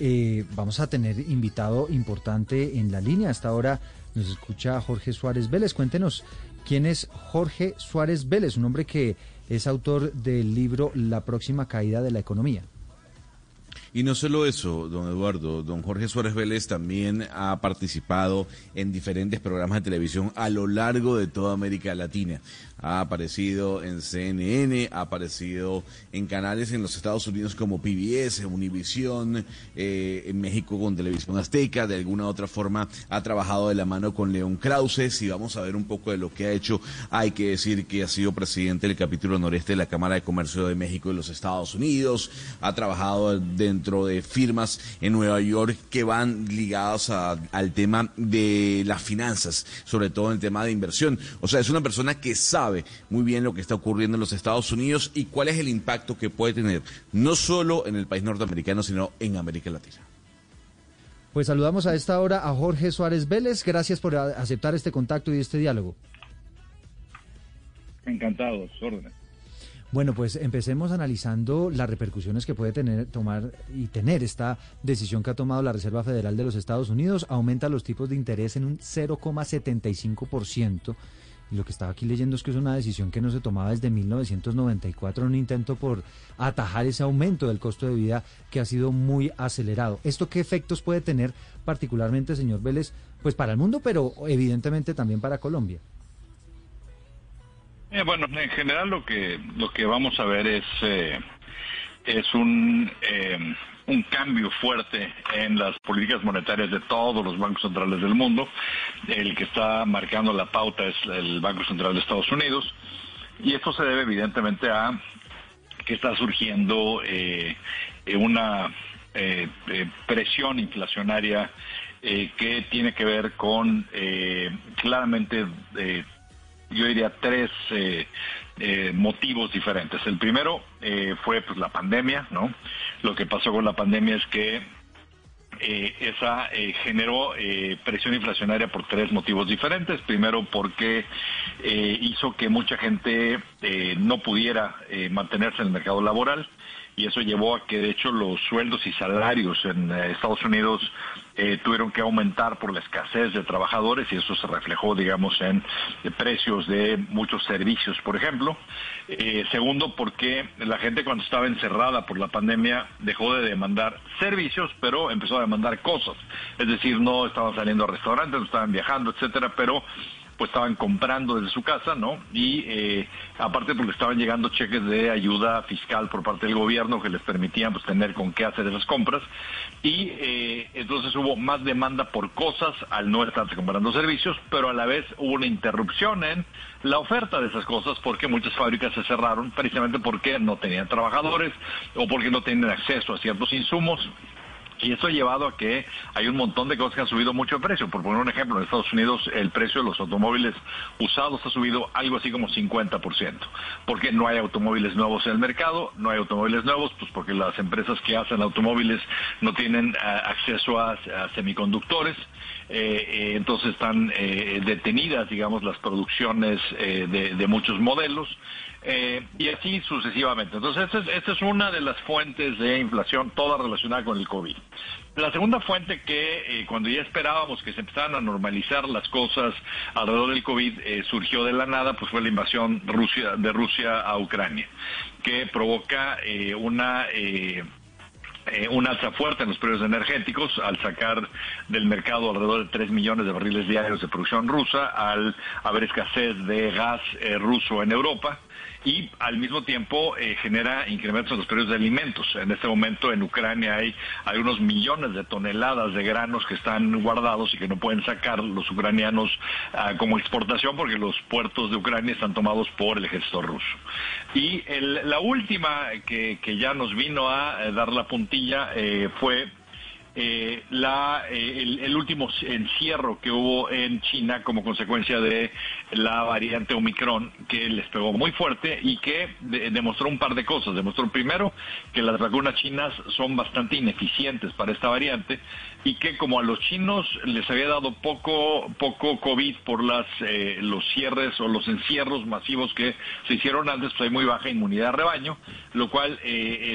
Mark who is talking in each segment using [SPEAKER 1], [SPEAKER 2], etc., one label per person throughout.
[SPEAKER 1] eh, vamos a tener invitado importante en la línea. Hasta ahora nos escucha Jorge Suárez Vélez. Cuéntenos quién es Jorge Suárez Vélez, un hombre que es autor del libro La próxima caída de la economía.
[SPEAKER 2] Y no solo eso, don Eduardo, don Jorge Suárez Vélez también ha participado en diferentes programas de televisión a lo largo de toda América Latina ha aparecido en CNN, ha aparecido en canales en los Estados Unidos como PBS, Univision, eh, en México con Televisión Azteca, de alguna otra forma ha trabajado de la mano con León Krause. Si vamos a ver un poco de lo que ha hecho, hay que decir que ha sido presidente del capítulo noreste de la Cámara de Comercio de México y los Estados Unidos, ha trabajado dentro de firmas en Nueva York que van ligadas al tema de las finanzas, sobre todo en el tema de inversión. O sea, es una persona que sabe muy bien lo que está ocurriendo en los Estados Unidos y cuál es el impacto que puede tener, no solo en el país norteamericano, sino en América Latina.
[SPEAKER 1] Pues saludamos a esta hora a Jorge Suárez Vélez. Gracias por aceptar este contacto y este diálogo.
[SPEAKER 3] Encantados, órdenes.
[SPEAKER 1] Bueno, pues empecemos analizando las repercusiones que puede tener, tomar y tener esta decisión que ha tomado la Reserva Federal de los Estados Unidos. Aumenta los tipos de interés en un 0,75% y lo que estaba aquí leyendo es que es una decisión que no se tomaba desde 1994, un intento por atajar ese aumento del costo de vida que ha sido muy acelerado. ¿Esto qué efectos puede tener particularmente, señor Vélez, pues para el mundo, pero evidentemente también para Colombia?
[SPEAKER 3] Eh, bueno, en general lo que lo que vamos a ver es eh, es un eh, un cambio fuerte en las políticas monetarias de todos los bancos centrales del mundo. El que está marcando la pauta es el Banco Central de Estados Unidos. Y esto se debe evidentemente a que está surgiendo eh, una eh, presión inflacionaria que tiene que ver con claramente yo diría tres eh, motivos diferentes. El primero eh, fue pues la pandemia, ¿no? Lo que pasó con la pandemia es que eh, esa generó presión inflacionaria por tres motivos diferentes. Primero, porque hizo que mucha gente no pudiera mantenerse en el mercado laboral y eso llevó a que de hecho los sueldos y salarios en eh, Estados Unidos eh, tuvieron que aumentar por la escasez de trabajadores y eso se reflejó, digamos, en precios de muchos servicios, por ejemplo. Eh, segundo, porque la gente cuando estaba encerrada por la pandemia dejó de demandar servicios, pero empezó a demandar cosas. Es decir, no estaban saliendo a restaurantes, no estaban viajando, etcétera, pero pues estaban comprando desde su casa, ¿no? Y eh, aparte porque estaban llegando cheques de ayuda fiscal por parte del gobierno que les permitían pues tener con qué hacer esas compras y eh, entonces hubo más demanda por cosas al no estarse comprando servicios, pero a la vez hubo una interrupción en la oferta de esas cosas porque muchas fábricas se cerraron precisamente porque no tenían trabajadores o porque no tenían acceso a ciertos insumos y eso ha llevado a que hay un montón de cosas que han subido mucho de precio. Por poner un ejemplo, en Estados Unidos el precio de los automóviles usados ha subido algo así como 50%. Porque no hay automóviles nuevos en el mercado, no hay automóviles nuevos, pues porque las empresas que hacen automóviles no tienen eh, acceso a, semiconductores. Eh, eh, entonces están detenidas, digamos, las producciones de muchos modelos. Eh, y así sucesivamente. Entonces, esta es, una de las fuentes de inflación, toda relacionada con el COVID. La segunda fuente que eh, cuando ya esperábamos que se empezaran a normalizar las cosas alrededor del COVID eh, surgió de la nada, pues fue la invasión Rusia, de Rusia a Ucrania, que provoca una un alza fuerte en los precios energéticos al sacar del mercado alrededor de 3 millones de barriles diarios de producción rusa, al haber escasez de gas ruso en Europa y al mismo tiempo eh, genera incrementos en los precios de alimentos. En este momento en Ucrania hay, hay unos millones de toneladas de granos que están guardados y que no pueden sacar los ucranianos ah, como exportación porque los puertos de Ucrania están tomados por el ejército ruso. Y la última que, ya nos vino a eh, dar la eh, fue eh, la, eh, el, último encierro que hubo en China como consecuencia de la variante Omicron, que les pegó muy fuerte y que demostró un par de cosas. Demostró primero que las vacunas chinas son bastante ineficientes para esta variante y que como a los chinos les había dado poco poco COVID por las eh, los cierres o los encierros masivos que se hicieron antes, pues hay muy baja inmunidad de rebaño, lo cual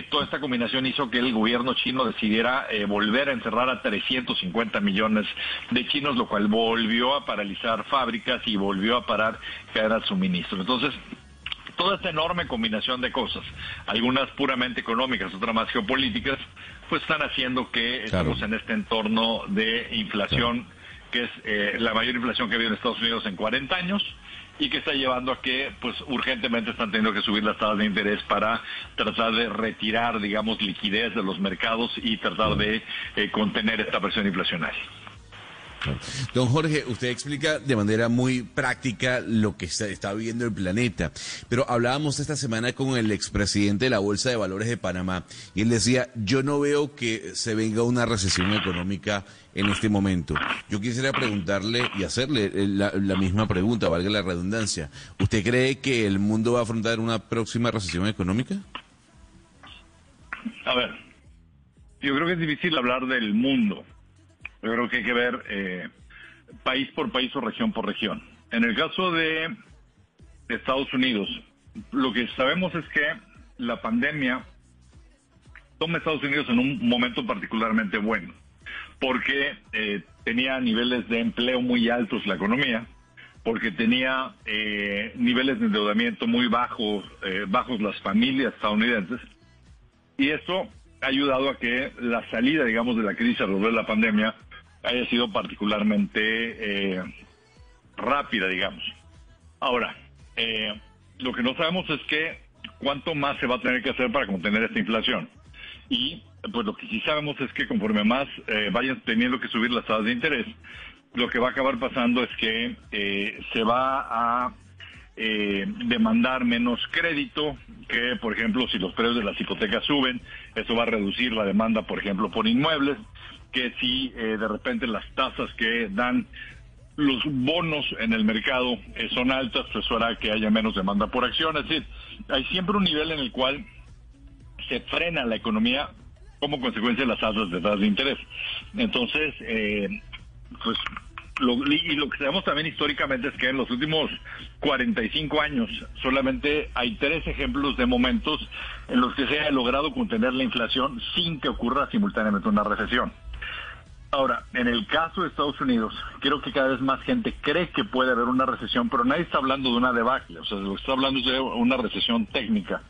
[SPEAKER 3] toda esta combinación hizo que el gobierno chino decidiera volver encerrar a 350 millones de chinos, lo cual volvió a paralizar fábricas y volvió a parar caer al suministro. Entonces, toda esta enorme combinación de cosas, algunas puramente económicas, otras más geopolíticas, pues están haciendo que estemos en este entorno de inflación, que es eh, la mayor inflación que ha habido en Estados Unidos en 40 años y que está llevando a que pues urgentemente están teniendo que subir las tasas de interés para tratar de retirar digamos liquidez de los mercados y tratar de eh, contener esta presión inflacionaria.
[SPEAKER 2] Don Jorge, usted explica de manera muy práctica lo que está, viviendo el planeta, pero hablábamos esta semana con el expresidente de la Bolsa de Valores de Panamá y él decía, yo no veo que se venga una recesión económica en este momento. Yo quisiera preguntarle y hacerle la, la misma pregunta, valga la redundancia. ¿Usted cree que el mundo va a afrontar una próxima recesión económica?
[SPEAKER 3] A ver, yo creo que es difícil hablar del mundo yo creo que hay que ver eh, país por país o región por región. En el caso de Estados Unidos, lo que sabemos es que la pandemia toma Estados Unidos en un momento particularmente bueno, porque eh, tenía niveles de empleo muy altos la economía, porque tenía eh, niveles de endeudamiento muy bajos, bajos las familias estadounidenses, y esto ha ayudado a que la salida, digamos, de la crisis a de la pandemia haya sido particularmente eh, rápida, digamos. Ahora, eh, lo que no sabemos es que cuánto más se va a tener que hacer para contener esta inflación. Y pues lo que sí sabemos es que conforme más eh, vayan teniendo que subir las tasas de interés, lo que va a acabar pasando es que se va a demandar menos crédito, que por ejemplo si los precios de las hipotecas suben, eso va a reducir la demanda, por ejemplo, por inmuebles, que si eh, de repente las tasas que dan los bonos en el mercado eh, son altas, pues hará que haya menos demanda por acción. Es decir, hay siempre un nivel en el cual se frena la economía como consecuencia de las tasas de tasas de interés. Entonces, eh, pues lo, y lo que sabemos también históricamente es que en los últimos 45 años solamente hay tres ejemplos de momentos en los que se ha logrado contener la inflación sin que ocurra simultáneamente una recesión. Ahora, en el caso de Estados Unidos, creo que cada vez más gente cree que puede haber una recesión, pero nadie está hablando de una debacle, o sea, lo que está hablando es de una recesión técnica.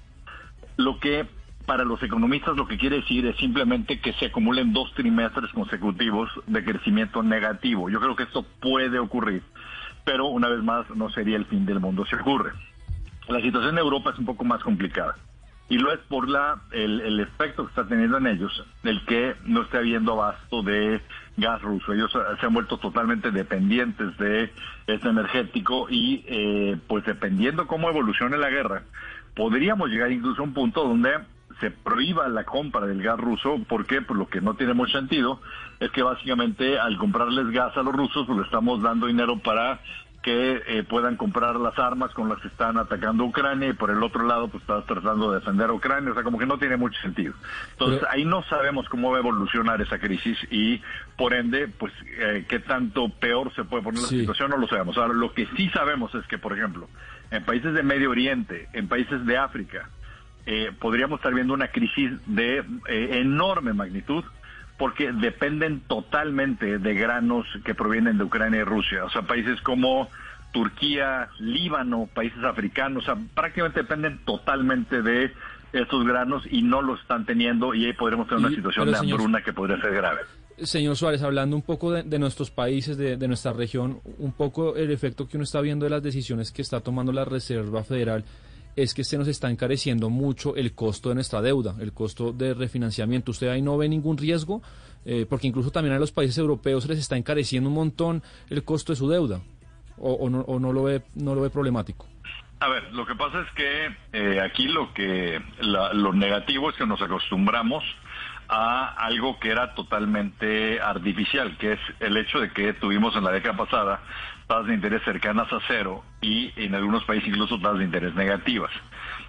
[SPEAKER 3] Lo que para los economistas lo que quiere decir es simplemente que se acumulen dos trimestres consecutivos de crecimiento negativo. Yo creo que esto puede ocurrir, pero una vez más no sería el fin del mundo si ocurre. La situación en Europa es un poco más complicada y lo es por la el, efecto que está teniendo en ellos, el que no esté habiendo abasto de gas ruso. Ellos se han vuelto totalmente dependientes de este energético y eh, pues dependiendo cómo evolucione la guerra, podríamos llegar incluso a un punto donde se prohíba la compra del gas ruso, porque pues lo que no tiene mucho sentido es que básicamente al comprarles gas a los rusos, pues le estamos dando dinero para que eh, puedan comprar las armas con las que están atacando a Ucrania y por el otro lado pues estás tratando de defender a Ucrania, o sea, como que no tiene mucho sentido. Entonces ahí no sabemos cómo va a evolucionar esa crisis y por ende, pues eh, qué tanto peor se puede poner la situación no lo sabemos. Ahora, lo que sí sabemos es que, por ejemplo, en países de Medio Oriente, en países de África, eh, podríamos estar viendo una crisis de enorme magnitud porque dependen totalmente de granos que provienen de Ucrania y Rusia. O sea, países como Turquía, Líbano, países africanos, o sea, prácticamente dependen totalmente de estos granos y no los están teniendo y ahí podremos tener una situación de hambruna que podría ser grave.
[SPEAKER 1] Señor Suárez, hablando un poco de, nuestros países, de, de, nuestra región, un poco el efecto que uno está viendo de las decisiones que está tomando la Reserva Federal es que se nos está encareciendo mucho el costo de nuestra deuda, el costo de refinanciamiento. ¿Usted ahí no ve ningún riesgo? Eh, porque incluso también a los países europeos les está encareciendo un montón el costo de su deuda. ¿O, no, o no, lo ve, no lo ve problemático?
[SPEAKER 3] A ver, lo que pasa es que eh, aquí lo que lo negativo es que nos acostumbramos a algo que era totalmente artificial, que es el hecho de que tuvimos en la década pasada tasas de interés cercanas a cero y en algunos países incluso tasas de interés negativas.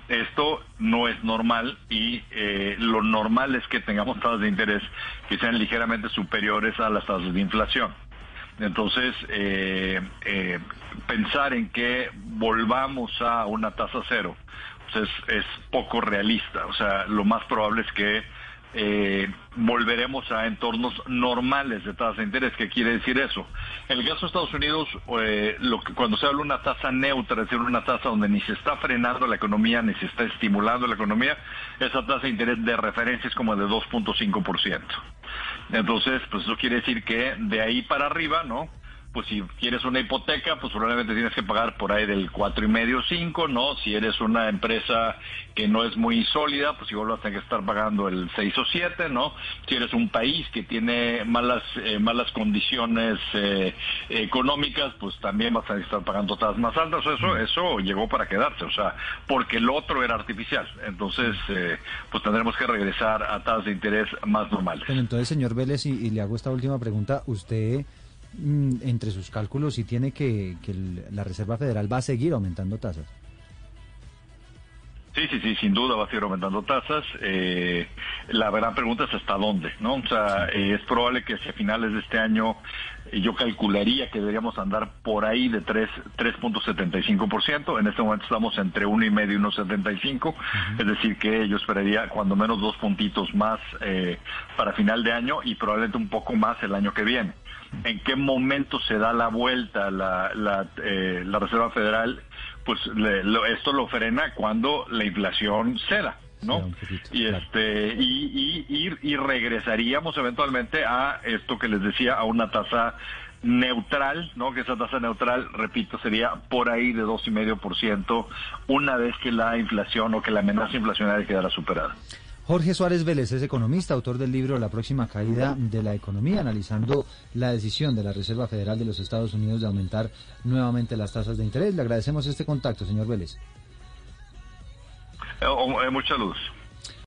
[SPEAKER 3] Esto no es normal y eh, lo normal es que tengamos tasas de interés que sean ligeramente superiores a las tasas de inflación. Entonces, eh, eh, pensar en que volvamos a una tasa cero pues es, es poco realista. O sea, lo más probable es que eh, volveremos a entornos normales de tasa de interés. ¿Qué quiere decir eso? En el caso de Estados Unidos, eh, lo que, cuando se habla de una tasa neutra, es decir, una tasa donde ni se está frenando la economía, ni se está estimulando la economía, esa tasa de interés de referencia es como de 2.5%. Entonces, pues eso quiere decir que de ahí para arriba, ¿no? Pues si quieres una hipoteca, pues probablemente tienes que pagar por ahí del cuatro y medio, cinco, ¿no? Si eres una empresa que no es muy sólida, pues igual vas a tener que estar pagando el 6 o 7, ¿no? Si eres un país que tiene malas eh, malas condiciones eh, económicas, pues también vas a estar pagando tasas más altas. Eso eso llegó para quedarse, o sea, porque el otro era artificial. Entonces, eh, pues tendremos que regresar a tasas de interés más normales.
[SPEAKER 1] entonces, señor Vélez, y le hago esta última pregunta, usted Mm, entre sus cálculos y tiene que, que la Reserva Federal va a seguir aumentando tasas.
[SPEAKER 3] Sí, sí, sí, sin duda va a seguir aumentando tasas. Eh, la gran pregunta es hasta dónde, ¿no? O sea, eh, es probable que hacia finales de este año eh, yo calcularía que deberíamos andar por ahí de 3.75%. En este momento estamos entre 1,5 y 1.75, es decir, que yo esperaría cuando menos dos puntitos más para final de año y probablemente un poco más el año que viene en qué momento se da la vuelta la, la, eh, la Reserva Federal, pues esto lo frena cuando la inflación ceda. ¿no? y este y, y, y, regresaríamos eventualmente a esto que les decía a una tasa neutral, ¿no? Que esa tasa neutral, repito, sería por ahí de dos y medio por ciento una vez que la inflación o que la amenaza inflacionaria quedara superada.
[SPEAKER 1] Jorge Suárez Vélez es economista, autor del libro La próxima caída de la economía, analizando la decisión de la Reserva Federal de los Estados Unidos de aumentar nuevamente las tasas de interés. Le agradecemos este contacto, señor Vélez.
[SPEAKER 3] Eh, oh, eh, mucha luz.